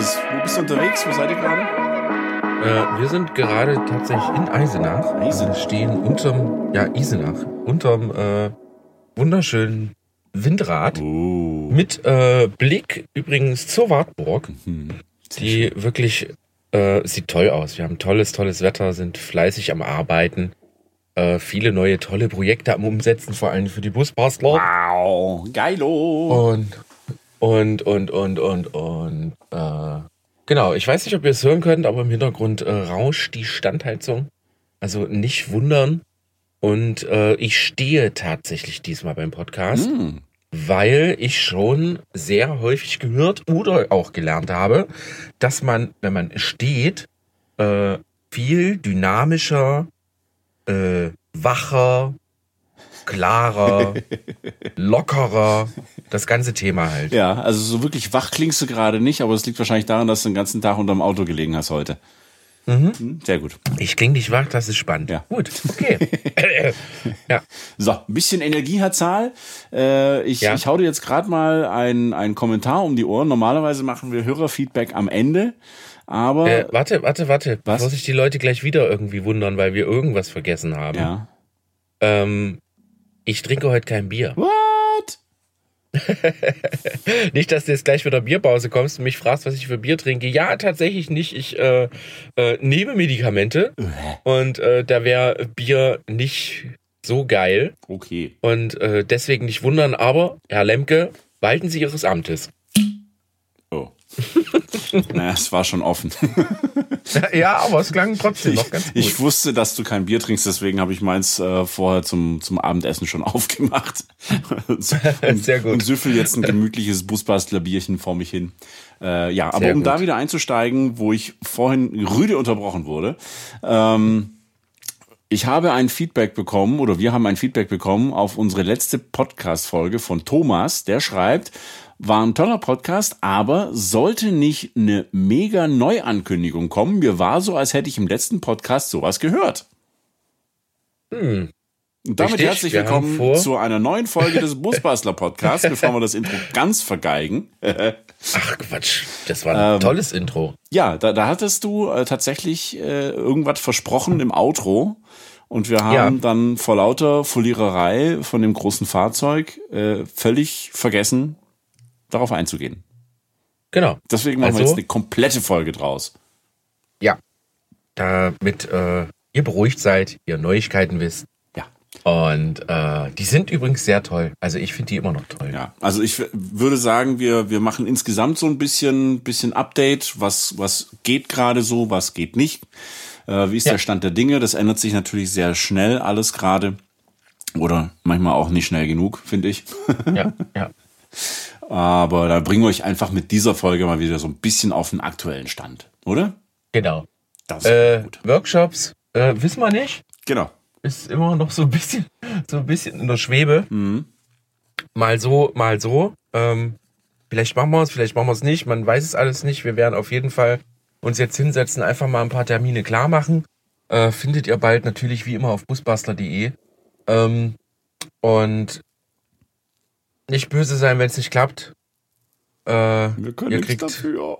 es. Wo bist du unterwegs? Wo seid ihr gerade? Äh, wir sind gerade tatsächlich in Eisenach. Eisenach. Wir stehen unterm, ja, Isenach, unterm äh, wunderschönen Windrad Oh. mit äh, Blick übrigens zur Wartburg, Hm. die wirklich äh, sieht toll aus. Wir haben tolles, tolles Wetter, sind fleißig am Arbeiten, äh, viele neue tolle Projekte am Umsetzen, vor allem für die Busbastler. Wow, geilo. Und, und, und, und, und, und, äh, genau, ich weiß nicht, ob ihr es hören könnt, aber im Hintergrund äh, rauscht die Standheizung. Also nicht wundern. Und äh, ich stehe tatsächlich diesmal beim Podcast, Hm. weil ich schon sehr häufig gehört oder auch gelernt habe, dass man, wenn man steht, äh, viel dynamischer, äh, wacher, klarer, lockerer, das ganze Thema halt. Ja, also so wirklich wach klingst du gerade nicht, aber es liegt wahrscheinlich daran, dass du den ganzen Tag unterm Auto gelegen hast heute. Hm, Sehr gut. Ich kling nicht wach, das ist spannend. Ja. Gut, okay. ja. So, ein bisschen Energie hat Zahl. Äh, ich, Ja. ich hau dir jetzt gerade mal einen einen Kommentar um die Ohren. Normalerweise machen wir Hörerfeedback am Ende, aber Äh, warte, warte, warte. Was? Bevor sich die Leute gleich wieder irgendwie wundern, weil wir irgendwas vergessen haben. ja. Ähm, ich trinke heute kein Bier. What? Nicht, dass du jetzt gleich wieder Bierpause kommst und mich fragst, was ich für Bier trinke. Ja, tatsächlich nicht. Ich äh, äh, nehme Medikamente und äh, da wäre Bier nicht so geil. Okay. Und äh, deswegen nicht wundern, aber Herr Lemke, walten Sie Ihres Amtes. Oh. Naja, es war schon offen. Ja, aber es klang trotzdem noch ganz gut. Ich wusste, dass du kein Bier trinkst, deswegen habe ich meins äh, vorher zum, zum Abendessen schon aufgemacht. und, Sehr gut. Und süffel jetzt ein gemütliches Busbastlerbierchen vor mich hin. Äh, ja, aber Sehr um gut. da wieder einzusteigen, wo ich vorhin rüde unterbrochen wurde, ähm, ich habe ein Feedback bekommen oder wir haben ein Feedback bekommen auf unsere letzte Podcast-Folge von Thomas, der schreibt, war ein toller Podcast, aber sollte nicht eine mega Neuankündigung kommen. Mir war so, als hätte ich im letzten Podcast sowas gehört. Und damit Richtig, herzlich willkommen zu einer neuen Folge des Busbastler Podcasts, bevor wir das Intro ganz vergeigen. Ach Quatsch, das war ein Ähm, tolles Intro. Ja, da, da hattest du äh, tatsächlich äh, irgendwas versprochen im Outro. Und wir haben Ja. dann vor lauter Foliererei von dem großen Fahrzeug äh, völlig vergessen, darauf einzugehen. Genau. Deswegen machen wir Also? jetzt eine komplette Folge draus. Ja. Damit äh, ihr beruhigt seid, ihr Neuigkeiten wisst. Ja. Und äh, die sind übrigens sehr toll. Also ich finde die immer noch toll. Ja, also ich würde sagen, wir, wir machen insgesamt so ein bisschen, bisschen Update, was, was geht gerade so, was geht nicht. Äh, wie ist Ja. der Stand der Dinge? Das ändert sich natürlich sehr schnell alles gerade. Oder manchmal auch nicht schnell genug, finde ich. Ja, ja. Aber da bringen wir euch einfach mit dieser Folge mal wieder so ein bisschen auf den aktuellen Stand, oder? Genau. Das ist Äh, gut. Workshops, äh, wissen wir nicht. Genau. Ist immer noch so ein bisschen, so ein bisschen in der Schwebe. Mhm. Mal so, mal so. Ähm, vielleicht machen wir es, vielleicht machen wir es nicht. Man weiß es alles nicht. Wir werden auf jeden Fall uns jetzt hinsetzen, einfach mal ein paar Termine klar machen. Äh, findet ihr bald natürlich wie immer auf busbastler.de. Ähm, und nicht böse sein, wenn es nicht klappt. Äh, Wir können nichts dafür.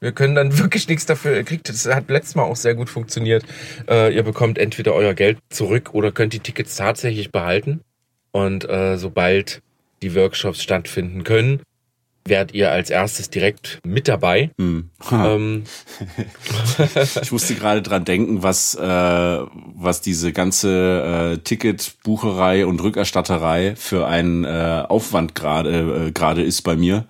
wir können dann wirklich nichts dafür. Ihr kriegt, das hat letztes Mal auch sehr gut funktioniert. Äh, ihr bekommt entweder euer Geld zurück oder könnt die Tickets tatsächlich behalten. Und äh, sobald die Workshops stattfinden können, werdet ihr als erstes direkt mit dabei. Hm. Ähm, Ich musste gerade dran denken, was, äh, was diese ganze äh, Ticketbucherei und Rückerstatterei für ein äh, Aufwand gerade äh, gerade ist bei mir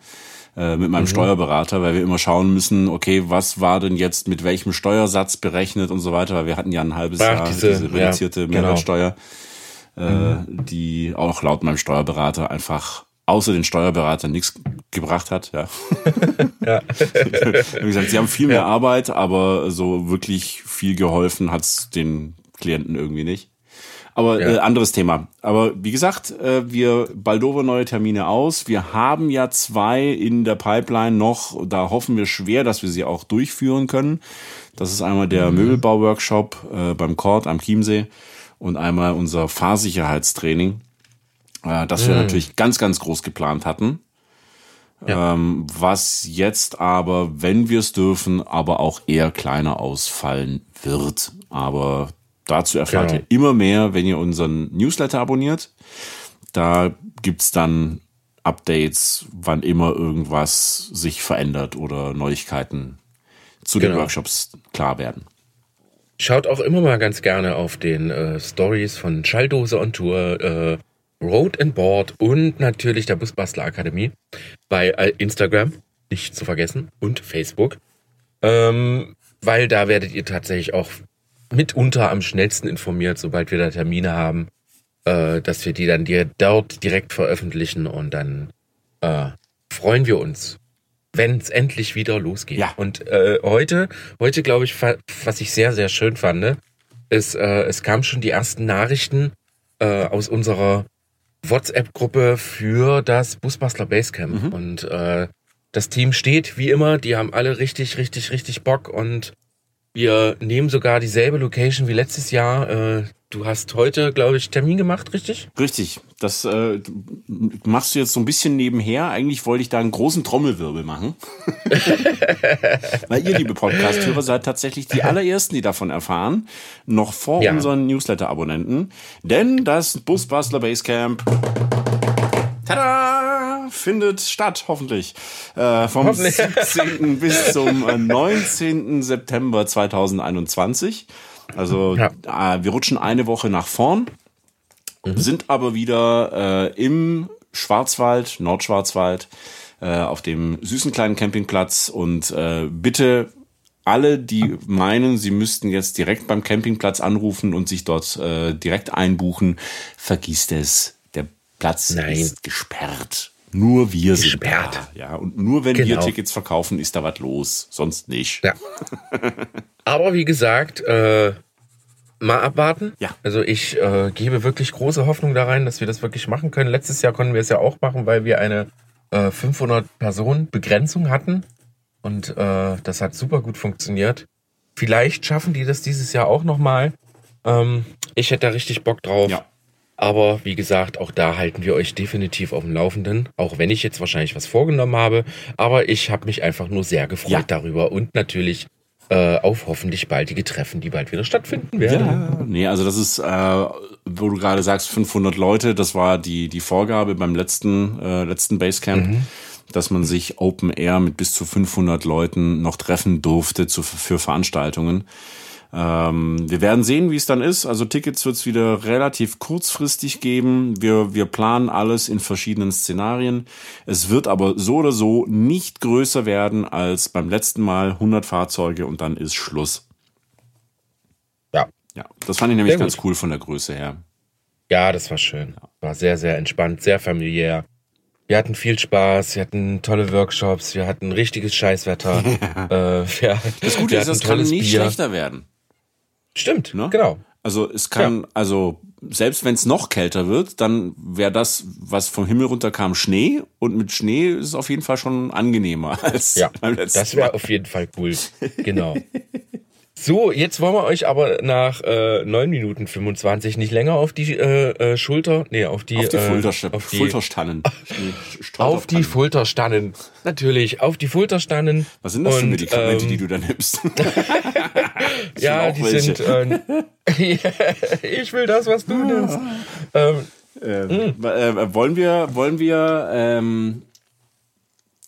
äh, mit Mhm. meinem Steuerberater, weil wir immer schauen müssen, okay, was war denn jetzt mit welchem Steuersatz berechnet und so weiter, weil wir hatten ja ein halbes Ach, Jahr diese- diese, reduzierte ja, genau. Mehrwertsteuer, äh, die auch laut meinem Steuerberater einfach außer den Steuerberater nichts gebracht hat. Ja. ja. Wie gesagt, sie haben viel mehr Arbeit, aber so wirklich viel geholfen hat's den Klienten irgendwie nicht. Aber Ja. äh, anderes Thema. Aber wie gesagt, äh, wir baldover neue Termine aus. Wir haben ja zwei in der Pipeline noch. Da hoffen wir schwer, dass wir sie auch durchführen können. Das ist einmal der Möbelbau-Workshop äh, beim Kord am Chiemsee und einmal unser Fahrsicherheitstraining, äh, das wir natürlich ganz, ganz groß geplant hatten. Ja. Ähm, was jetzt aber, wenn wir es dürfen, aber auch eher kleiner ausfallen wird. Aber dazu erfahrt genau. ihr immer mehr, wenn ihr unseren Newsletter abonniert. Da gibt's dann Updates, wann immer irgendwas sich verändert oder Neuigkeiten zu genau. den Workshops klar werden. Schaut auch immer mal ganz gerne auf den äh, Stories von Schalldose on Tour, äh, Road and Board und natürlich der Busbastler Akademie bei äh, Instagram, nicht zu vergessen, und Facebook. Ähm, weil da werdet ihr tatsächlich auch mitunter am schnellsten informiert, sobald wir da Termine haben, äh, dass wir die dann dir dort direkt veröffentlichen und dann äh, freuen wir uns wenn es endlich wieder losgeht. Ja. Und äh, heute, heute glaube ich, was ich sehr, sehr schön fand, ist, äh, es kamen schon die ersten Nachrichten äh, aus unserer WhatsApp-Gruppe für das Busbastler Basecamp. Mhm. Und äh, das Team steht wie immer, die haben alle richtig, richtig, richtig Bock und wir nehmen sogar dieselbe Location wie letztes Jahr. Äh, du hast heute, glaube ich, Termin gemacht, richtig? Richtig. Das äh, machst du jetzt so ein bisschen nebenher. Eigentlich wollte ich da einen großen Trommelwirbel machen. Weil ihr, liebe Podcast-Hörer, seid tatsächlich die allerersten, die davon erfahren. Noch vor ja. unseren Newsletter-Abonnenten. Denn das Busbastler Basecamp Tada! Findet statt, hoffentlich. Äh, vom hoffentlich. 17. bis zum 19. Äh, September 2021. Also ja. äh, wir rutschen eine Woche nach vorn, mhm. sind aber wieder äh, im Schwarzwald, Nordschwarzwald, äh, auf dem süßen kleinen Campingplatz und äh, bitte alle, die meinen, sie müssten jetzt direkt beim Campingplatz anrufen und sich dort äh, direkt einbuchen, vergisst es. Platz Nein. ist gesperrt. Nur wir gesperrt. sind da. Ja, und nur wenn genau. wir Tickets verkaufen, ist da was los. Sonst nicht. Ja. Aber wie gesagt, äh, mal abwarten. Ja. Also ich äh, gebe wirklich große Hoffnung da rein, dass wir das wirklich machen können. Letztes Jahr konnten wir es ja auch machen, weil wir eine äh, 500 Personen Begrenzung hatten. Und äh, das hat super gut funktioniert. Vielleicht schaffen die das dieses Jahr auch nochmal. Ähm, ich hätte da richtig Bock drauf. Ja. Aber wie gesagt, auch da halten wir euch definitiv auf dem Laufenden, auch wenn ich jetzt wahrscheinlich was vorgenommen habe. Aber ich habe mich einfach nur sehr gefreut ja. darüber und natürlich äh, auf hoffentlich baldige Treffen, die bald wieder stattfinden werden. Ja, nee, also das ist, äh, wo du gerade sagst, 500 Leute, das war die, die Vorgabe beim letzten, äh, letzten Basecamp. Mhm dass man sich Open Air mit bis zu 500 Leuten noch treffen durfte zu, für Veranstaltungen. Ähm, wir werden sehen, wie es dann ist. Also Tickets wird es wieder relativ kurzfristig geben. Wir, wir planen alles in verschiedenen Szenarien. Es wird aber so oder so nicht größer werden als beim letzten Mal 100 Fahrzeuge und dann ist Schluss. Ja. Ja, das fand ich nämlich ganz cool von der Größe her. Ja, das war schön. War sehr, sehr entspannt, sehr familiär. Wir hatten viel Spaß, wir hatten tolle Workshops, wir hatten richtiges Scheißwetter. Ja. Äh, wir, das Gute ist, es kann nie Bier. schlechter werden. Stimmt, ne? genau. Also es kann, ja. also selbst wenn es noch kälter wird, dann wäre das, was vom Himmel runterkam, Schnee. Und mit Schnee ist es auf jeden Fall schon angenehmer als ja, beim letzten Das wäre auf jeden Fall cool. Genau. So, jetzt wollen wir euch aber nach äh, 9 Minuten 25 nicht länger auf die äh, äh, Schulter, nee, auf die, auf die, äh, auf die Fulterstannen. auf die Fulterstannen. Natürlich, auf die Fulterstannen. Was sind das und, für Medikamente, ähm, die du da nimmst? ja, die welche. sind. Äh, ich will das, was du nimmst. Ähm, ähm, äh, wollen wir, wollen wir, ähm,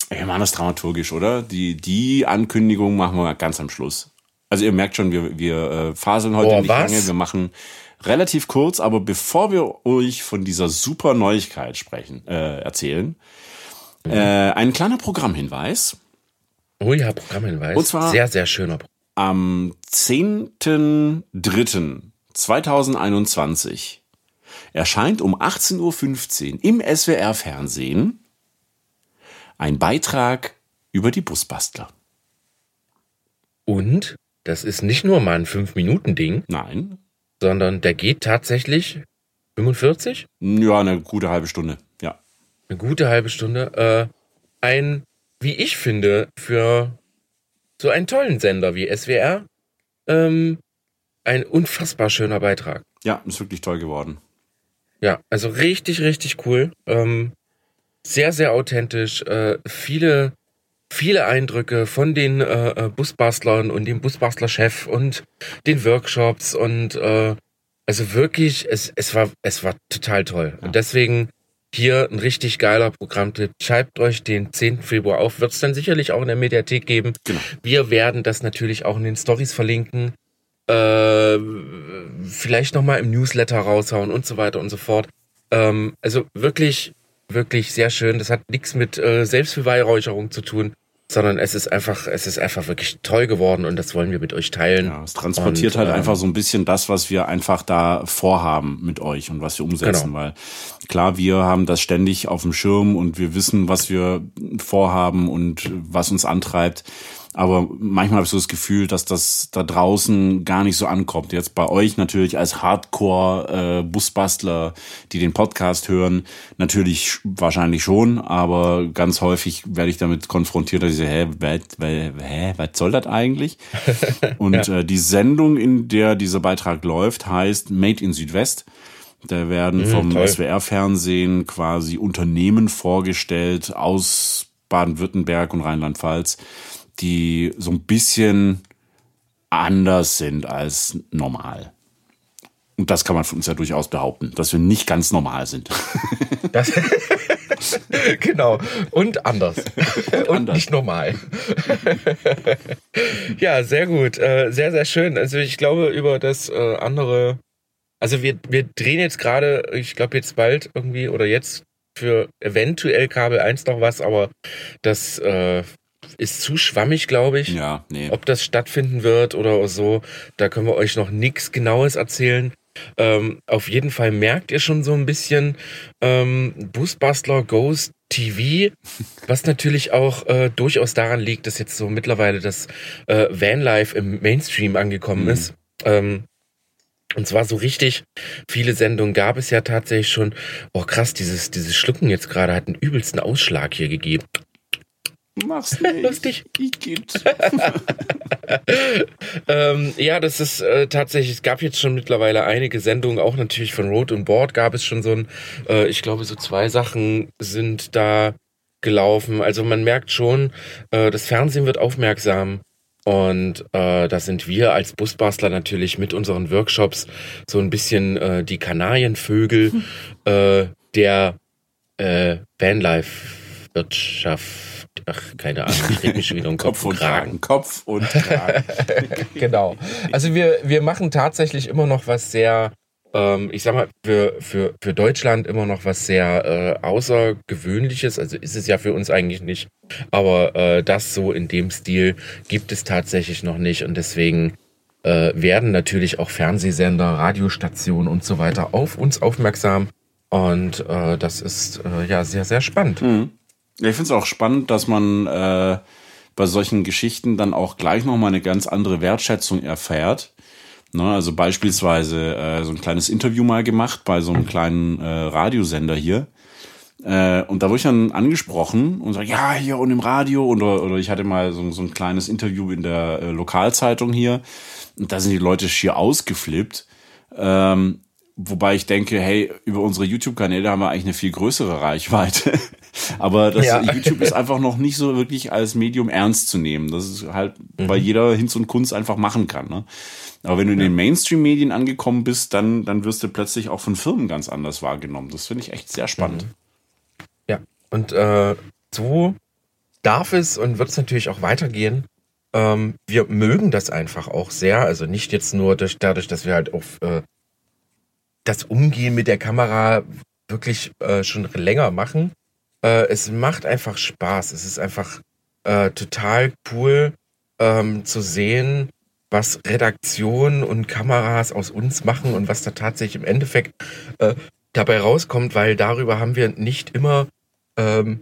wir machen das dramaturgisch, oder? Die, die Ankündigung machen wir ganz am Schluss. Also ihr merkt schon, wir, wir äh, faseln heute Boah, nicht was? lange. Wir machen relativ kurz, aber bevor wir euch von dieser super Neuigkeit sprechen, äh, erzählen, mhm. äh, ein kleiner Programmhinweis. Oh ja, Programmhinweis. Und zwar sehr, sehr schöner. Am 10.03.2021 erscheint um 18.15 Uhr im SWR-Fernsehen ein Beitrag über die Busbastler. Und das ist nicht nur mal ein 5-Minuten-Ding. Nein. Sondern der geht tatsächlich 45? Ja, eine gute halbe Stunde, ja. Eine gute halbe Stunde. Äh, ein, wie ich finde, für so einen tollen Sender wie SWR, ähm, ein unfassbar schöner Beitrag. Ja, ist wirklich toll geworden. Ja, also richtig, richtig cool. Ähm, sehr, sehr authentisch. Äh, viele, viele Eindrücke von den äh, äh Busbastlern und dem Busbastler-Chef und den Workshops und äh, also wirklich, es, es war, es war total toll. Und deswegen hier ein richtig geiler Programmtipp. Schreibt euch den 10. Februar auf. Wird es dann sicherlich auch in der Mediathek geben. Genau. Wir werden das natürlich auch in den Stories verlinken. Äh, vielleicht nochmal im Newsletter raushauen und so weiter und so fort. Ähm, also wirklich, wirklich sehr schön. Das hat nichts mit äh, Selbstbeweihräucherung zu tun sondern es ist einfach, es ist einfach wirklich toll geworden und das wollen wir mit euch teilen. Ja, es transportiert und, halt ähm, einfach so ein bisschen das, was wir einfach da vorhaben mit euch und was wir umsetzen, genau. weil klar, wir haben das ständig auf dem Schirm und wir wissen, was wir vorhaben und was uns antreibt. Aber manchmal habe ich so das Gefühl, dass das da draußen gar nicht so ankommt. Jetzt bei euch natürlich als Hardcore-Busbastler, äh, die den Podcast hören, natürlich wahrscheinlich schon, aber ganz häufig werde ich damit konfrontiert, dass ich sage, hä, hä, hä was soll das eigentlich? Und ja. äh, die Sendung, in der dieser Beitrag läuft, heißt Made in Südwest. Da werden mhm, vom SWR-Fernsehen quasi Unternehmen vorgestellt aus Baden-Württemberg und Rheinland-Pfalz, die so ein bisschen anders sind als normal. Und das kann man von uns ja durchaus behaupten, dass wir nicht ganz normal sind. Das, genau. Und anders. Und, Und anders. nicht normal. ja, sehr gut. Äh, sehr, sehr schön. Also ich glaube, über das äh, andere. Also wir, wir drehen jetzt gerade, ich glaube jetzt bald irgendwie oder jetzt für eventuell Kabel 1 noch was, aber das äh, ist zu schwammig, glaube ich. Ja, nee. Ob das stattfinden wird oder so, da können wir euch noch nichts Genaues erzählen. Ähm, auf jeden Fall merkt ihr schon so ein bisschen ähm, Busbustler Ghost TV, was natürlich auch äh, durchaus daran liegt, dass jetzt so mittlerweile das äh, Vanlife im Mainstream angekommen mhm. ist. Ähm, und zwar so richtig viele Sendungen gab es ja tatsächlich schon. Oh krass, dieses, dieses Schlucken jetzt gerade hat einen übelsten Ausschlag hier gegeben. Mach's nicht. Lustig. ähm, ja, das ist äh, tatsächlich, es gab jetzt schon mittlerweile einige Sendungen, auch natürlich von Road und Board gab es schon so ein, äh, ich glaube, so zwei Sachen sind da gelaufen. Also man merkt schon, äh, das Fernsehen wird aufmerksam. Und äh, da sind wir als Busbastler natürlich mit unseren Workshops so ein bisschen äh, die Kanarienvögel hm. äh, der äh, Vanlife-Wirtschaft ach, keine Ahnung, ich rede mich schon wieder um Kopf, Kopf und Kragen. Kragen. Kopf und Kragen. genau. Also wir, wir machen tatsächlich immer noch was sehr, ähm, ich sag mal, für, für, für Deutschland immer noch was sehr äh, Außergewöhnliches. Also ist es ja für uns eigentlich nicht. Aber äh, das so in dem Stil gibt es tatsächlich noch nicht. Und deswegen äh, werden natürlich auch Fernsehsender, Radiostationen und so weiter auf uns aufmerksam. Und äh, das ist äh, ja sehr, sehr spannend. Mhm. Ja, ich finde es auch spannend, dass man äh, bei solchen Geschichten dann auch gleich nochmal eine ganz andere Wertschätzung erfährt. Ne, also beispielsweise äh, so ein kleines Interview mal gemacht bei so einem kleinen äh, Radiosender hier. Äh, und da wurde ich dann angesprochen und sag, ja, hier und im Radio. Oder, oder ich hatte mal so, so ein kleines Interview in der äh, Lokalzeitung hier. Und da sind die Leute schier ausgeflippt. Ähm, Wobei ich denke, hey, über unsere YouTube-Kanäle haben wir eigentlich eine viel größere Reichweite. Aber das ja. YouTube ist einfach noch nicht so wirklich als Medium ernst zu nehmen. Das ist halt, mhm. weil jeder Hinz und Kunst einfach machen kann. Ne? Aber wenn du in den Mainstream-Medien angekommen bist, dann, dann wirst du plötzlich auch von Firmen ganz anders wahrgenommen. Das finde ich echt sehr spannend. Mhm. Ja, und äh, so darf es und wird es natürlich auch weitergehen. Ähm, wir mögen das einfach auch sehr. Also nicht jetzt nur durch, dadurch, dass wir halt auf äh, das Umgehen mit der Kamera wirklich äh, schon länger machen. Äh, es macht einfach Spaß. Es ist einfach äh, total cool ähm, zu sehen, was Redaktion und Kameras aus uns machen und was da tatsächlich im Endeffekt äh, dabei rauskommt, weil darüber haben wir nicht immer ähm,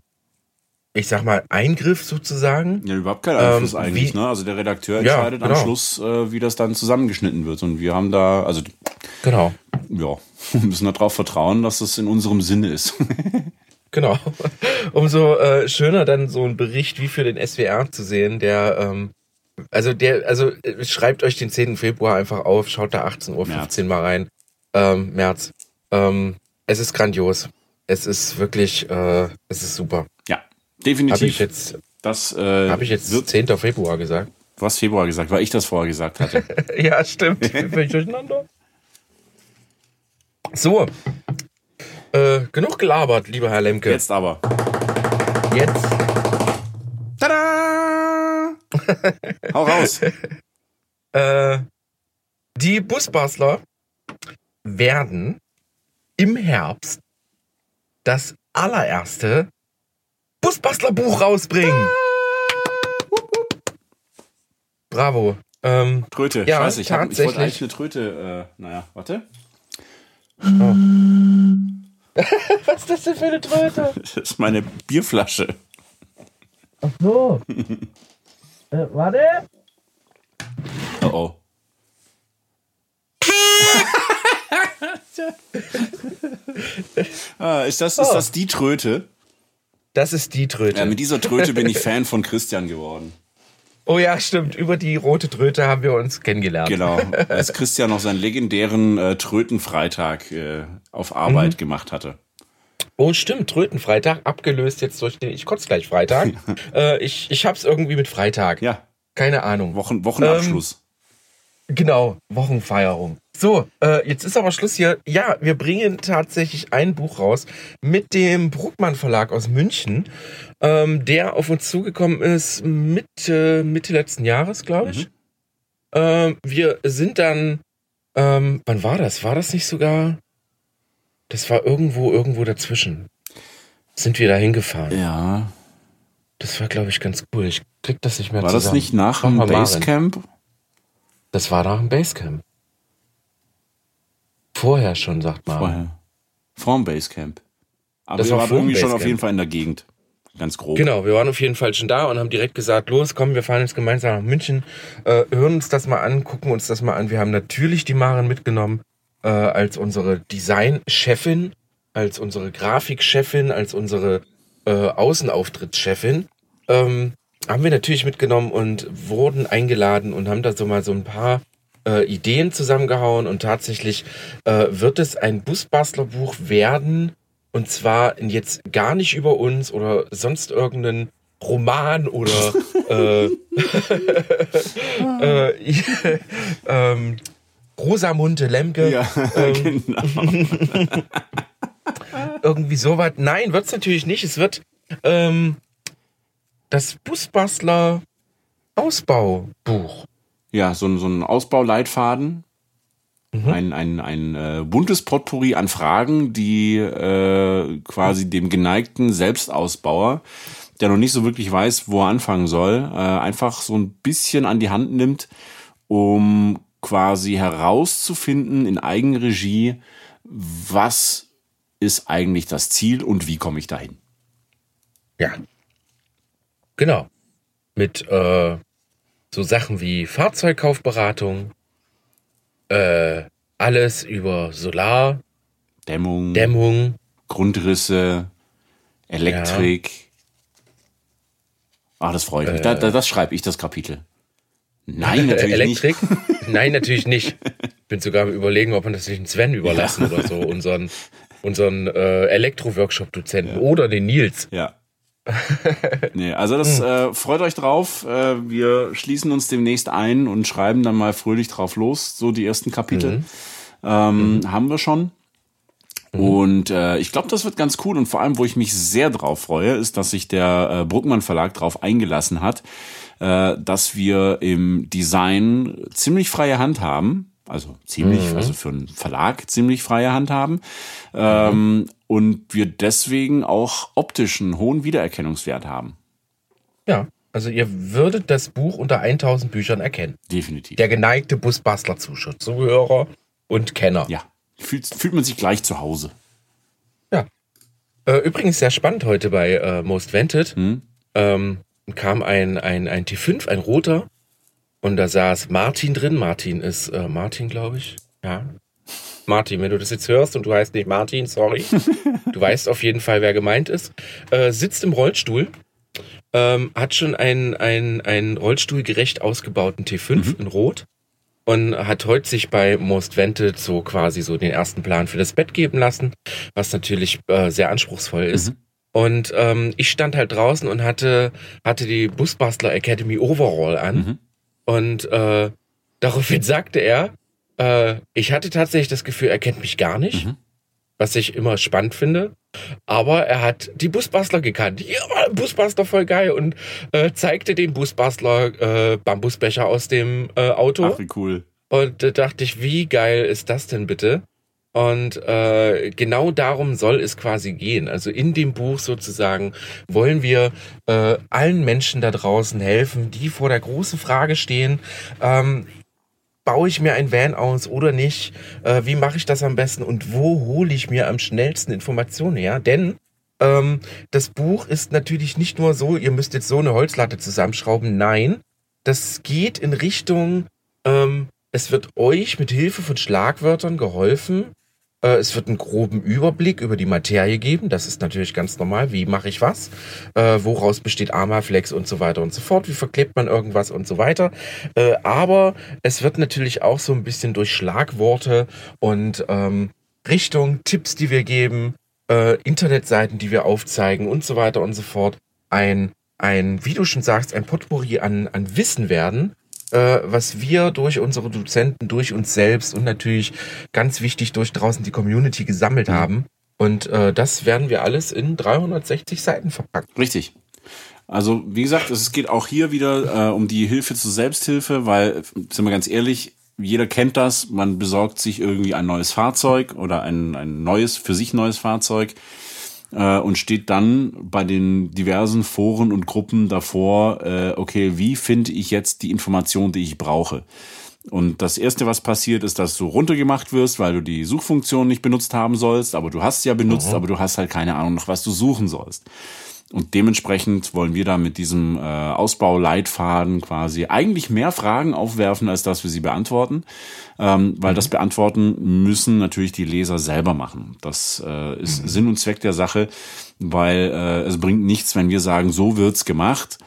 ich sag mal, Eingriff sozusagen. Ja, überhaupt keinen Einfluss ähm, eigentlich. Wie, ne? Also der Redakteur entscheidet ja, genau. am Schluss, äh, wie das dann zusammengeschnitten wird. Und wir haben da, also genau. Ja, müssen darauf vertrauen, dass es in unserem Sinne ist. genau. Umso äh, schöner dann so ein Bericht wie für den SWR zu sehen, der ähm, also der, also äh, schreibt euch den 10. Februar einfach auf, schaut da 18.15 Uhr mal rein. Ähm, März. Ähm, es ist grandios. es ist wirklich, äh, es ist super. Ja, definitiv. Habe ich jetzt, das äh, habe ich jetzt wird, 10. Februar gesagt? was Februar gesagt, weil ich das vorher gesagt hatte. ja, stimmt. Ich bin völlig durcheinander. So. Äh, genug gelabert, lieber Herr Lemke. Jetzt aber. Jetzt. Tada! Hau raus. Äh, die Busbastler werden im Herbst das allererste Busbastler-Buch rausbringen. Bravo. Ähm, Tröte. Ja, Scheiße, ich, hab, ich wollte eigentlich eine Tröte. Äh, naja, warte. was ist das denn für eine Tröte? Das ist meine Bierflasche. Ach so. äh, warte. Oh oh. ah, ist, das, ist Oh. das die Tröte? Das ist die Tröte. Ja, mit dieser Tröte bin ich Fan von Christian geworden. Oh ja, stimmt. Über die rote Tröte haben wir uns kennengelernt. Genau, als Christian noch seinen legendären äh, Trötenfreitag äh, auf Arbeit Mhm. gemacht hatte. Oh, stimmt. Trötenfreitag, abgelöst jetzt durch den Ich kotz gleich Freitag. äh, ich, ich hab's irgendwie mit Freitag. Ja, Keine Ahnung. Wochen, Wochenabschluss. Genau, Wochenfeierung. So, äh, jetzt ist aber Schluss hier. Ja, wir bringen tatsächlich ein Buch raus mit dem Bruckmann Verlag aus München, ähm, der auf uns zugekommen ist Mitte, Mitte letzten Jahres, glaube ich. Ähm, wir sind dann, ähm, wann war das? War das nicht sogar? Das war irgendwo, irgendwo dazwischen. Sind wir da hingefahren. ja. Das war, glaube ich, ganz cool. Ich krieg das nicht mehr War das zusammen. nicht nach dem. Basecamp? Das war nach dem Basecamp. Vorher schon, sagt man. Vorher. Vorm Basecamp. Aber Das wir war waren irgendwie schon auf jeden Fall in der Gegend. Ganz grob. Genau, wir waren auf jeden Fall schon da und haben direkt gesagt, los, komm, wir fahren jetzt gemeinsam nach München, äh, hören uns das mal an, gucken uns das mal an. Wir haben natürlich die Maren mitgenommen äh, als unsere Designchefin, als unsere Grafikchefin, als unsere äh, Außenauftrittschefin. Ähm, haben wir natürlich mitgenommen und wurden eingeladen und haben da so mal so ein paar äh, Ideen zusammengehauen und tatsächlich äh, wird es ein Busbastlerbuch werden und zwar jetzt gar nicht über uns oder sonst irgendeinen Roman oder äh, äh, ähm, Rosamunde Lemke, Ja, ähm, genau. irgendwie sowas. Nein, wird's natürlich nicht. Es wird ähm, das Busbastler Ausbaubuch. Ja, so, ein- so ein Ausbauleitfaden. Mhm. Ein, ein, ein äh, buntes Potpourri an Fragen, die äh, quasi dem geneigten Selbstausbauer, der noch nicht so wirklich weiß, wo er anfangen soll, äh, einfach so ein bisschen an die Hand nimmt, um quasi herauszufinden in Eigenregie, was ist eigentlich das Ziel und wie komme ich dahin. Ja. Genau. Mit äh, so Sachen wie Fahrzeugkaufberatung, äh, alles über Solar, Dämmung, Dämmung. Grundrisse, Elektrik. Ah, das freut mich. Da, da, das schreibe ich, das Kapitel. Nein, natürlich Elektrik? nicht. Nein, natürlich nicht. Bin sogar am überlegen, ob man das nicht den Sven überlassen oder so, unseren, unseren äh, Elektro-Workshop-Dozenten oder den Nils. Ja. nee, also das äh, freut euch drauf. Äh, wir schließen uns demnächst ein und schreiben dann mal fröhlich drauf los. So die ersten Kapitel ähm, haben wir schon. Und äh, ich glaube, das wird ganz cool. Und vor allem, wo ich mich sehr drauf freue, ist, dass sich der äh, Bruckmann Verlag drauf eingelassen hat, äh, dass wir im Design ziemlich freie Hand haben. Also ziemlich, also für einen Verlag ziemlich freie Hand haben. Ähm, und wir deswegen auch optisch einen hohen Wiedererkennungswert haben. Ja, also ihr würdet das Buch unter 1000 Büchern erkennen. Definitiv. Der geneigte Busbastler-Zuhörer und Kenner. ja. Fühlt, fühlt man sich gleich zu Hause. Ja. Äh, übrigens sehr spannend heute bei äh, Most Wanted. Hm? Ähm, kam ein, ein, ein T5, ein roter. Und da saß Martin drin. Martin ist äh, Martin, glaube ich. Ja. Martin, wenn du das jetzt hörst und du heißt nicht Martin, sorry. du weißt auf jeden Fall, wer gemeint ist. Äh, sitzt im Rollstuhl. Ähm, hat schon einen, einen, einen rollstuhlgerecht ausgebauten T5 in Rot. und hat heute sich bei Most Wanted so quasi so den ersten Plan für das Bett geben lassen, was natürlich äh, sehr anspruchsvoll ist. Mhm. Und ähm, ich stand halt draußen und hatte, hatte die Busbastler Academy Overall an. Mhm. Und äh, daraufhin sagte er, äh, ich hatte tatsächlich das Gefühl, er kennt mich gar nicht. Mhm. Was ich immer spannend finde. Aber er hat die Busbastler gekannt. Ja, Busbastler voll geil und äh, zeigte den Busbastler äh, Bambusbecher aus dem äh, Auto. Ach, wie cool. Und da dachte ich, wie geil ist das denn bitte? Und äh, genau darum soll es quasi gehen. Also in dem Buch sozusagen wollen wir äh, allen Menschen da draußen helfen, die vor der großen Frage stehen, ähm, baue ich mir ein Van aus oder nicht? Äh, wie mache ich das am besten und wo hole ich mir am schnellsten Informationen her? Denn ähm, das Buch ist natürlich nicht nur so, ihr müsst jetzt so eine Holzlatte zusammenschrauben. Nein, das geht in Richtung, ähm, es wird euch mit Hilfe von Schlagwörtern geholfen, es wird einen groben Überblick über die Materie geben. Das ist natürlich ganz normal. Wie mache ich was? Äh, woraus besteht Armaflex und so weiter und so fort? Wie verklebt man irgendwas und so weiter? Äh, aber es wird natürlich auch so ein bisschen durch Schlagworte und ähm, Richtung, Tipps, die wir geben, äh, Internetseiten, die wir aufzeigen und so weiter und so fort, ein, ein, wie du schon sagst, ein Potpourri an, an Wissen werden, äh, was wir durch unsere Dozenten, durch uns selbst und natürlich ganz wichtig durch draußen die Community gesammelt mhm. haben. Und äh, das werden wir alles in 360 Seiten verpacken. Richtig. Also wie gesagt, es geht auch hier wieder äh, um die Hilfe zur Selbsthilfe, weil, sind wir ganz ehrlich, jeder kennt das, man besorgt sich irgendwie ein neues Fahrzeug oder ein, ein neues, für sich neues Fahrzeug äh, und steht dann bei den diversen Foren und Gruppen davor, äh, okay, wie finde ich jetzt die Information, die ich brauche? Und das erste, was passiert, ist, dass du runtergemacht wirst, weil du die Suchfunktion nicht benutzt haben sollst, aber du hast sie ja benutzt, mhm. aber du hast halt keine Ahnung nach was du suchen sollst. Und dementsprechend wollen wir da mit diesem äh, Ausbauleitfaden quasi eigentlich mehr Fragen aufwerfen, als dass wir sie beantworten, ähm, weil mhm. das Beantworten müssen natürlich die Leser selber machen. Das äh, ist mhm. Sinn und Zweck der Sache, weil äh, es bringt nichts, wenn wir sagen, so wird's gemacht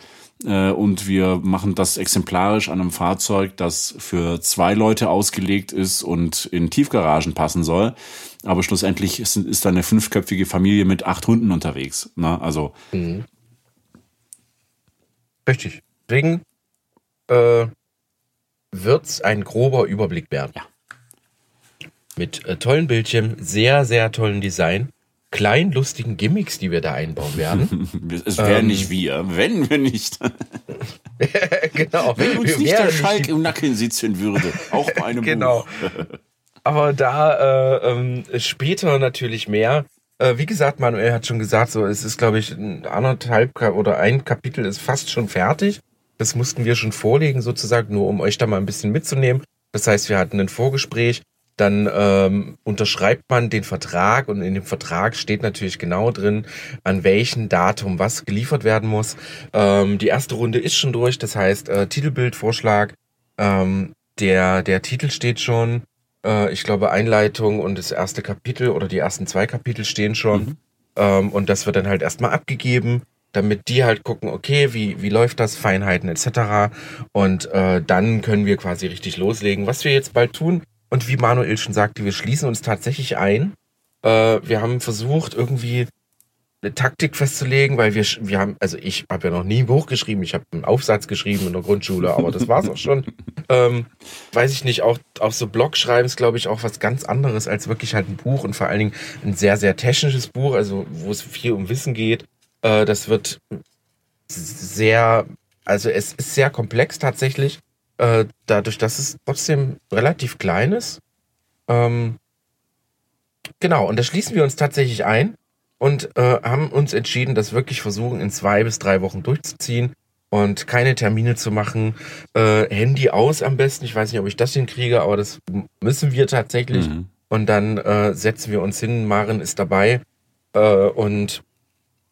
äh, und wir machen das exemplarisch an einem Fahrzeug, das für zwei Leute ausgelegt ist und in Tiefgaragen passen soll. Aber schlussendlich ist, ist da eine fünfköpfige Familie mit acht Hunden unterwegs. Na, ne? Also. Mhm. Richtig. Deswegen äh, wird es ein grober Überblick werden. Ja. Mit äh, tollen Bildchen, sehr, sehr tollen Design kleinen lustigen Gimmicks, die wir da einbauen werden. es wären ähm, nicht wir, wenn wir nicht. genau. Wenn uns nicht der Schalk im Nacken sitzen würde, auch bei einem genau. Buch. Aber da äh, ähm, später natürlich mehr. Äh, wie gesagt, Manuel hat schon gesagt, so es ist, glaube ich, anderthalb oder ein Kapitel ist fast schon fertig. Das mussten wir schon vorlegen, sozusagen, nur um euch da mal ein bisschen mitzunehmen. Das heißt, wir hatten ein Vorgespräch dann ähm, unterschreibt man den Vertrag und in dem Vertrag steht natürlich genau drin, an welchem Datum was geliefert werden muss. Ähm, die erste Runde ist schon durch, das heißt äh, Titelbildvorschlag, ähm, der, der Titel steht schon, äh, ich glaube Einleitung und das erste Kapitel oder die ersten zwei Kapitel stehen schon mhm. ähm, und das wird dann halt erstmal abgegeben damit die halt gucken, okay, wie, wie läuft das, Feinheiten etc. Und äh, dann können wir quasi richtig loslegen. Was wir jetzt bald tun, und wie Manuel schon sagte, wir schließen uns tatsächlich ein. Äh, wir haben versucht, irgendwie eine Taktik festzulegen, weil wir, wir haben, also ich habe ja noch nie ein Buch geschrieben, ich habe einen Aufsatz geschrieben in der Grundschule, aber das war's auch schon. Ähm, weiß ich nicht, auch, auch so Blogschreiben ist, glaube ich, auch was ganz anderes als wirklich halt ein Buch und vor allen Dingen ein sehr, sehr technisches Buch, also wo es viel um Wissen geht. Äh, das wird sehr, also es ist sehr komplex tatsächlich äh, dadurch, dass es trotzdem relativ klein ist. Ähm, genau, und da schließen wir uns tatsächlich ein und äh, haben uns entschieden, das wirklich versuchen, in zwei bis drei Wochen durchzuziehen und keine Termine zu machen. Äh, Handy aus am besten. Ich weiß nicht, ob ich das hinkriege, aber das müssen wir tatsächlich. Mhm. Und dann äh, setzen wir uns hin, Maren ist dabei äh, und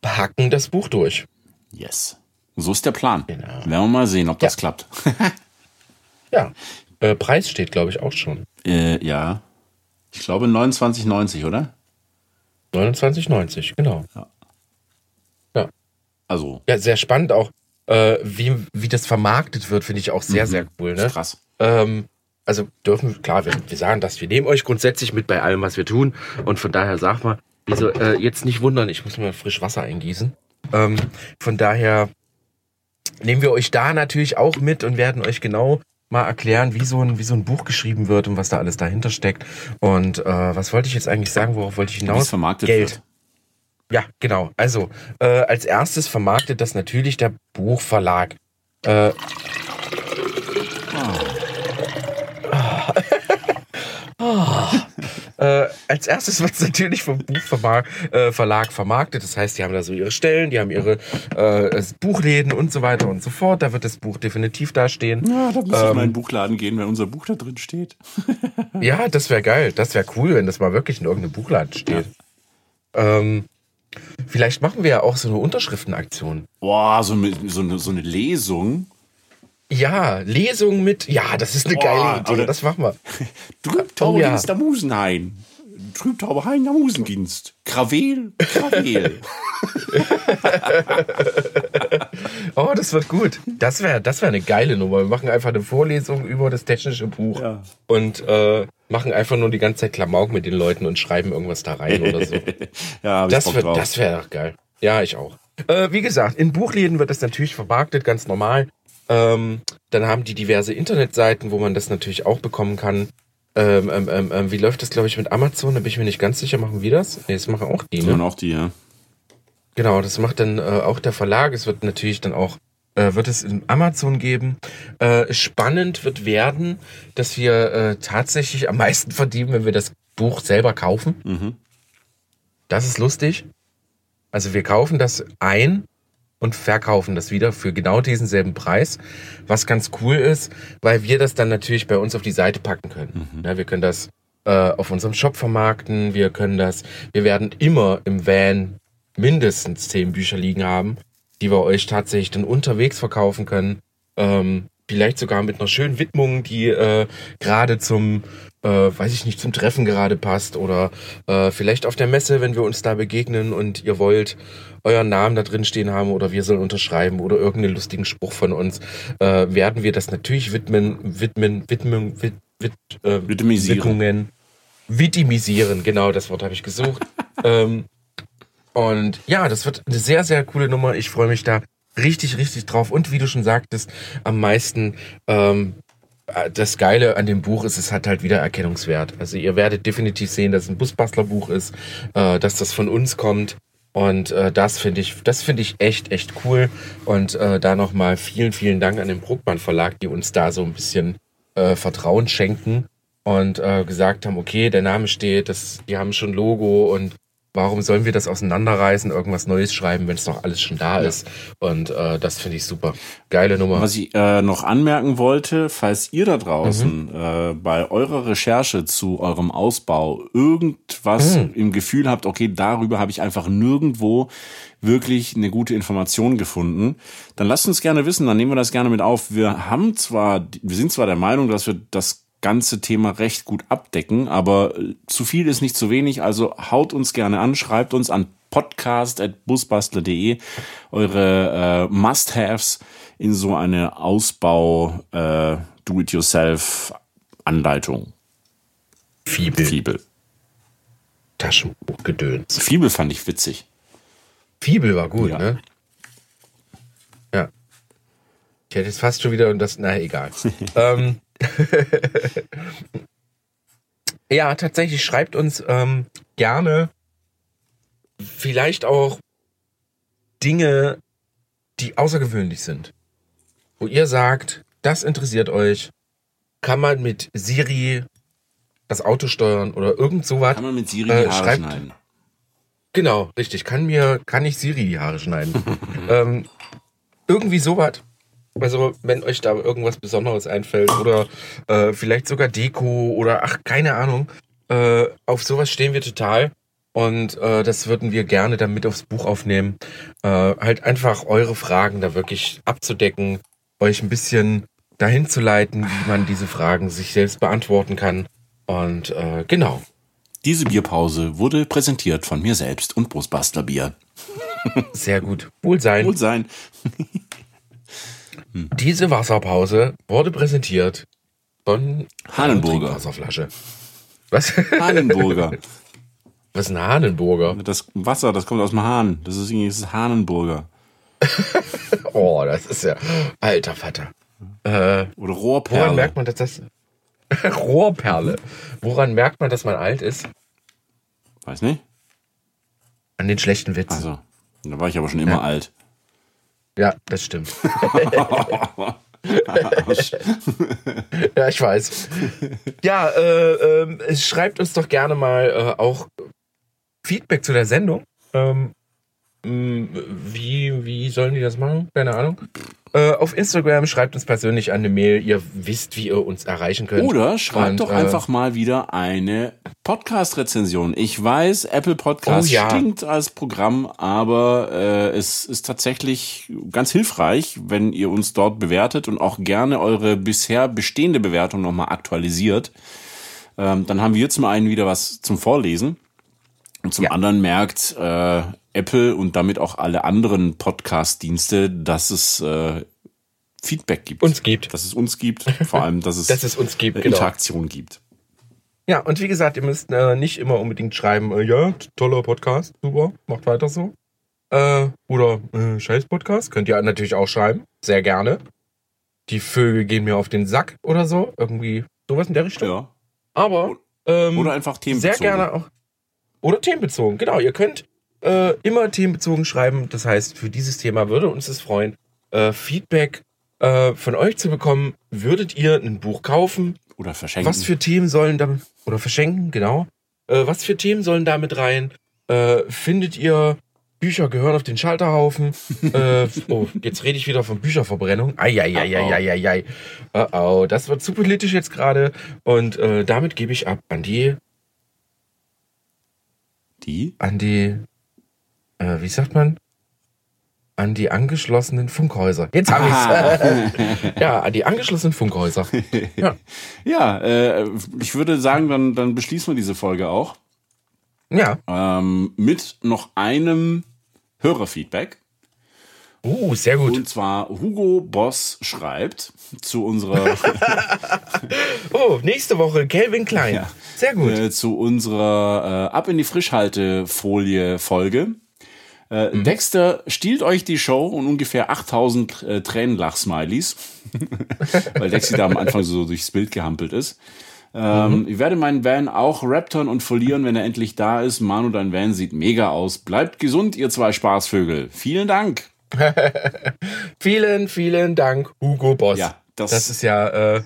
packen das Buch durch. Yes. So ist der Plan. Genau. Werden wir mal sehen, ob ja. das klappt. Ja. Äh, Preis steht, glaube ich, auch schon. Äh, ja. Ich glaube 29,90, oder? 29,90, genau. Ja. ja. Also. Ja, sehr spannend auch, äh, wie, wie das vermarktet wird, finde ich auch sehr, mhm. sehr cool. Ne? Krass. Ähm, also dürfen, klar, wir, wir sagen das, wir nehmen euch grundsätzlich mit bei allem, was wir tun. Und von daher sag mal, wieso, äh, jetzt nicht wundern, ich muss mir frisch Wasser eingießen. Ähm, von daher nehmen wir euch da natürlich auch mit und werden euch genau mal erklären, wie so ein, wie so ein Buch geschrieben wird und was da alles dahinter steckt. Und äh, was wollte ich jetzt eigentlich sagen? Worauf wollte ich hinaus? Vermarktet Geld. Wird. Ja, genau. Also, äh, als erstes vermarktet das natürlich der Buchverlag. Äh, oh. äh, als erstes wird es natürlich vom Buchverlag äh, Verlag vermarktet. Das heißt, die haben da so ihre Stellen, die haben ihre äh, Buchläden und so weiter und so fort. Da wird das Buch definitiv dastehen. Ja, da muss ähm, ich mal in den ähm, Buchladen gehen, wenn unser Buch da drin steht. ja, das wäre geil. Das wäre cool, wenn das mal wirklich in irgendeinem Buchladen steht. Ja. Ähm, vielleicht machen wir ja auch so eine Unterschriftenaktion. Boah, so, so, so eine Lesung. Ja, Lesung mit. Ja, das ist eine Boah, geile Idee. Das machen wir. Trübtauberdienst oh, ja. der Musenhain. Trübtauberhain der Musendienst. Kravel, Kravel. oh, das wird gut. Das wäre das wär eine geile Nummer. Wir machen einfach eine Vorlesung über das technische Buch ja. und äh, machen einfach nur die ganze Zeit Klamauk mit den Leuten und schreiben irgendwas da rein oder so. ja, das, wird, das wäre doch geil. Ja, ich auch. Äh, wie gesagt, in Buchläden wird das natürlich vermarktet, ganz normal. Ähm, dann haben die diverse Internetseiten, wo man das natürlich auch bekommen kann. Ähm, ähm, ähm, ähm wie läuft das, glaube ich, mit Amazon? Da bin ich mir nicht ganz sicher. Machen wir das? Nee, das machen auch die. Das ne? machen auch die, ja. Genau, das macht dann äh, auch der Verlag. Es wird natürlich dann auch äh, wird es in Amazon geben. Äh, spannend wird werden, dass wir äh, tatsächlich am meisten verdienen, wenn wir das Buch selber kaufen. Mhm. Das ist lustig. Also wir kaufen das ein und verkaufen das wieder für genau diesen selben Preis, was ganz cool ist, weil wir das dann natürlich bei uns auf die Seite packen können. Mhm. Ja, wir können das äh, auf unserem Shop vermarkten, wir können das, wir werden immer im Van mindestens zehn Bücher liegen haben, die wir euch tatsächlich dann unterwegs verkaufen können. Ähm, vielleicht sogar mit einer schönen Widmung, die äh, gerade zum äh, weiß ich nicht, zum Treffen gerade passt oder äh, vielleicht auf der Messe, wenn wir uns da begegnen und ihr wollt euren Namen da drin stehen haben oder wir sollen unterschreiben oder irgendeinen lustigen Spruch von uns, äh, werden wir das natürlich widmen, widmen, widmen, wid, wid, äh, Widmungen, vitimisieren, genau, das Wort habe ich gesucht. ähm, und ja, das wird eine sehr, sehr coole Nummer. Ich freue mich da richtig, richtig drauf. Und wie du schon sagtest, am meisten ähm, das Geile an dem Buch ist, es hat halt wieder Erkennungswert. Also ihr werdet definitiv sehen, dass es ein Busbastler-Buch ist, äh, dass das von uns kommt. Und äh, das finde ich, das finde ich echt, echt cool. Und äh, da nochmal vielen, vielen Dank an den Bruckmann Verlag, die uns da so ein bisschen äh, Vertrauen schenken und äh, gesagt haben, okay, der Name steht, das, die haben schon Logo und Warum sollen wir das auseinanderreißen, irgendwas Neues schreiben, wenn es doch alles schon da ist? Und äh, das finde ich super. Geile Nummer. Was ich äh, noch anmerken wollte, falls ihr da draußen mhm. äh, bei eurer Recherche zu eurem Ausbau irgendwas mhm. im Gefühl habt, okay, darüber habe ich einfach nirgendwo wirklich eine gute Information gefunden, dann lasst uns gerne wissen, dann nehmen wir das gerne mit auf. Wir haben zwar, wir sind zwar der Meinung, dass wir das ganze Thema recht gut abdecken, aber äh, zu viel ist nicht zu wenig, also haut uns gerne an, schreibt uns an podcast.busbastler.de eure äh, Must-Haves in so eine Ausbau äh, Do-it-yourself-Anleitung. Fibel. Fibel. Taschenbuchgedöns. Fibel fand ich witzig. Fibel war gut, ja. ne? Ja. Ich hätte jetzt fast schon wieder und das, na egal. ähm, ja, tatsächlich schreibt uns ähm, gerne vielleicht auch Dinge, die außergewöhnlich sind. Wo ihr sagt, das interessiert euch, kann man mit Siri das Auto steuern oder irgend sowas. Kann man mit Siri äh, die Haare schreibt, schneiden. Genau, richtig. Kann mir, kann ich Siri die Haare schneiden. ähm, irgendwie sowas. Also, wenn euch da irgendwas Besonderes einfällt oder äh, vielleicht sogar Deko oder ach, keine Ahnung. Äh, auf sowas stehen wir total. Und äh, das würden wir gerne dann mit aufs Buch aufnehmen. Äh, halt einfach eure Fragen da wirklich abzudecken, euch ein bisschen dahin zu leiten, wie man diese Fragen sich selbst beantworten kann. Und äh, genau. Diese Bierpause wurde präsentiert von mir selbst und Brustbastler Bier. Sehr gut. Wohlsein. Wohlsein. Diese Wasserpause wurde präsentiert Von Hahnenburger. Wasserflasche. Was? Hahnenburger. Was ist ein Hahnenburger? Das Wasser, das kommt aus dem Hahn. Das ist irgendwie das ist Hahnenburger. Oh, das ist ja. Alter Vater. Äh, Oder woran Rohrperle. merkt man, dass das. Rohrperle. Woran merkt man, dass man alt ist? Weiß nicht. An den schlechten Witzen. Also, da war ich aber schon immer alt. Ja, das stimmt. ja, ich weiß. Ja, äh, es schreibt uns doch gerne mal äh, auch Feedback zu der Sendung. Ähm, wie, wie sollen die das machen? Keine Ahnung. Äh, auf Instagram schreibt uns persönlich eine Mail. Ihr wisst, wie ihr uns erreichen könnt. Oder schreibt Und, doch äh, einfach mal wieder eine Podcast-Rezension. Ich weiß, Apple Podcast Oh ja. stinkt als Programm, aber äh, es ist tatsächlich ganz hilfreich, wenn ihr uns dort bewertet und auch gerne eure bisher bestehende Bewertung nochmal aktualisiert. Ähm, dann haben wir zum einen wieder was zum Vorlesen und zum Ja. anderen merkt äh, Apple und damit auch alle anderen Podcast-Dienste, dass es äh, Feedback gibt. Uns gibt. Dass es uns gibt, vor allem, dass es, Dass es uns gibt, genau. Interaktion gibt. Ja, und wie gesagt, ihr müsst äh, nicht immer unbedingt schreiben, äh, ja, toller Podcast, super, macht weiter so. Äh, oder äh, scheiß Podcast, könnt ihr natürlich auch schreiben, sehr gerne. Die Vögel gehen mir auf den Sack oder so, irgendwie sowas in der Richtung. Ja. Aber ähm, Oder einfach Themen. sehr gerne auch. Oder themenbezogen, genau. Ihr könnt äh, immer themenbezogen schreiben. Das heißt, für dieses Thema würde uns es freuen, äh, Feedback äh, von euch zu bekommen. Würdet ihr ein Buch kaufen? Oder verschenken. Was für Themen sollen damit oder verschenken, genau. Äh, was für Themen sollen damit rein? Äh, findet ihr Bücher gehören auf den Schalterhaufen? äh, oh, jetzt rede ich wieder von Bücherverbrennung. Eieieiei. Oh oh, das wird zu politisch jetzt gerade. Und damit gebe ich ab an die, Die? an die, äh, wie sagt man? An die angeschlossenen Funkhäuser. Jetzt habe ich's. ja, an die angeschlossenen Funkhäuser. Ja. Ja, äh, ich würde sagen, dann, dann beschließen wir diese Folge auch Ja. ähm, mit noch einem Hörerfeedback. Uh, sehr gut. Und zwar Hugo Boss schreibt zu unserer Oh, nächste Woche Calvin Klein. Ja. Sehr gut. äh, zu unserer äh, Ab in die Frischhaltefolie Folge. Äh, Mhm. Dexter stiehlt euch die Show und ungefähr 8000 äh, Tränenlach-Smileys, weil Dexter da am Anfang so durchs Bild gehampelt ist. Ähm, Mhm. Ich werde meinen Van auch raptern und folieren, wenn er endlich da ist. Manu, dein Van sieht mega aus. Bleibt gesund, ihr zwei Spaßvögel. Vielen Dank. Vielen, vielen Dank, Hugo Boss. Ja, das- das, ist ja, äh,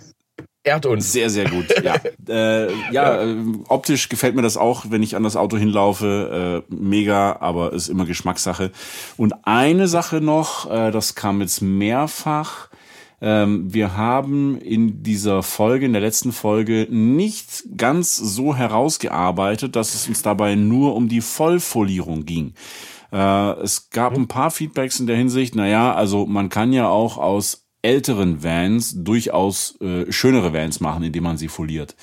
ehrt uns. Sehr, sehr gut. Ja, äh, ja äh, optisch gefällt mir das auch, wenn ich an das Auto hinlaufe. Äh, mega, aber ist immer Geschmackssache. Und eine Sache noch, äh, das kam jetzt mehrfach. Ähm, wir haben in dieser Folge, in der letzten Folge, nicht ganz so herausgearbeitet, dass es uns dabei nur um die Vollfolierung ging. Äh, es gab ein paar Feedbacks in der Hinsicht, naja, also man kann ja auch aus älteren Vans durchaus äh, schönere Vans machen, indem man sie foliert.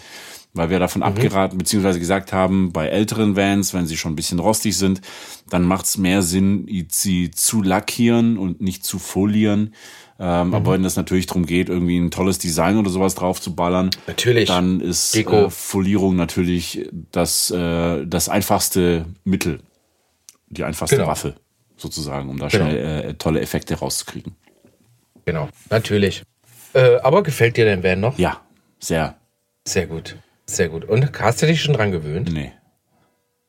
Weil wir davon abgeraten, beziehungsweise gesagt haben, bei älteren Vans, wenn sie schon ein bisschen rostig sind, dann macht es mehr Sinn, sie zu lackieren und nicht zu folieren. Ähm, Aber wenn es natürlich darum geht, irgendwie ein tolles Design oder sowas drauf zu ballern, Natürlich. dann ist äh, Folierung natürlich das, äh, das einfachste Mittel, die einfachste Genau. Waffe sozusagen, um da Genau. schnell äh, tolle Effekte rauszukriegen. Genau, natürlich. Äh, aber gefällt dir dein Van noch? Ja, sehr. Sehr gut. Sehr gut. Und hast du dich schon dran gewöhnt? Nee.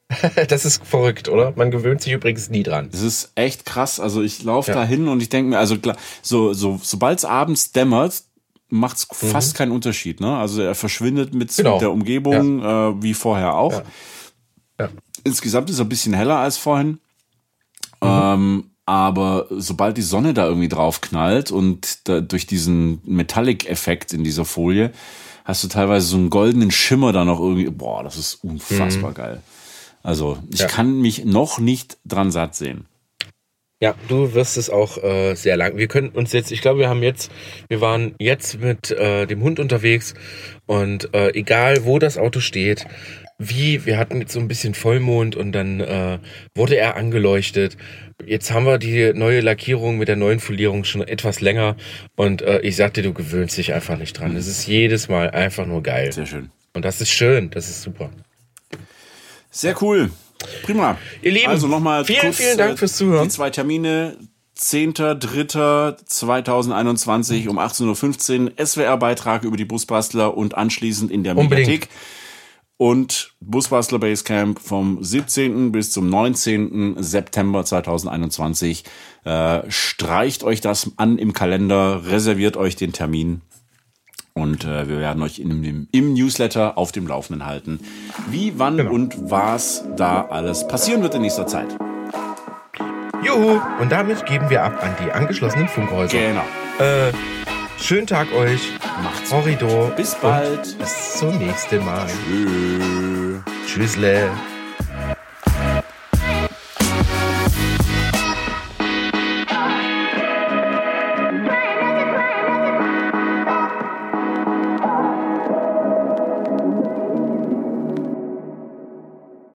Das ist verrückt, oder? Man gewöhnt sich übrigens nie dran. Das ist echt krass. Also ich laufe Ja. da hin und ich denke mir, also klar, so, so, sobald es abends dämmert, macht es fast keinen Unterschied. Ne? Also er verschwindet mit, Mhm. Genau. der Umgebung äh, wie vorher auch. Ja. Insgesamt ist er ein bisschen heller als vorhin. Mhm. Ähm, aber sobald die Sonne da irgendwie drauf knallt und da, durch diesen Metallic-Effekt in dieser Folie, hast du teilweise so einen goldenen Schimmer da noch irgendwie. Boah, das ist unfassbar geil. Also ich Mhm. Ja. kann mich noch nicht dran satt sehen. Ja, du wirst es auch äh, sehr lang. Wir können uns jetzt, ich glaube, wir haben jetzt, wir waren jetzt mit äh, dem Hund unterwegs und äh, egal wo das Auto steht, wie, wir hatten jetzt so ein bisschen Vollmond und dann äh, wurde er angeleuchtet. Jetzt haben wir die neue Lackierung mit der neuen Folierung schon etwas länger und äh, ich sagte, du gewöhnst dich einfach nicht dran. Es ist jedes Mal einfach nur geil. Sehr schön. Und das ist schön, das ist super. Sehr cool. Prima. Ihr Lieben, also nochmal vielen, kurz, vielen Dank äh, fürs Zuhören. Die zwei Termine. 10.3.2021 um 18.15 Uhr SWR-Beitrag über die Busbastler und anschließend in der Unbedingt. Mediathek. Und Busbastler Basecamp vom 17. bis zum 19. September 2021. Äh, streicht euch das an im Kalender, reserviert euch den Termin. Und äh, wir werden euch in dem, im Newsletter auf dem Laufenden halten, wie, wann Genau. und was da alles passieren wird in nächster Zeit. Juhu! Und damit geben wir ab an die angeschlossenen Funkhäuser. Genau. Äh, schönen Tag euch. Macht's Horridor. Bis bald. Bis zum nächsten Mal. Tschö. Tschüssle.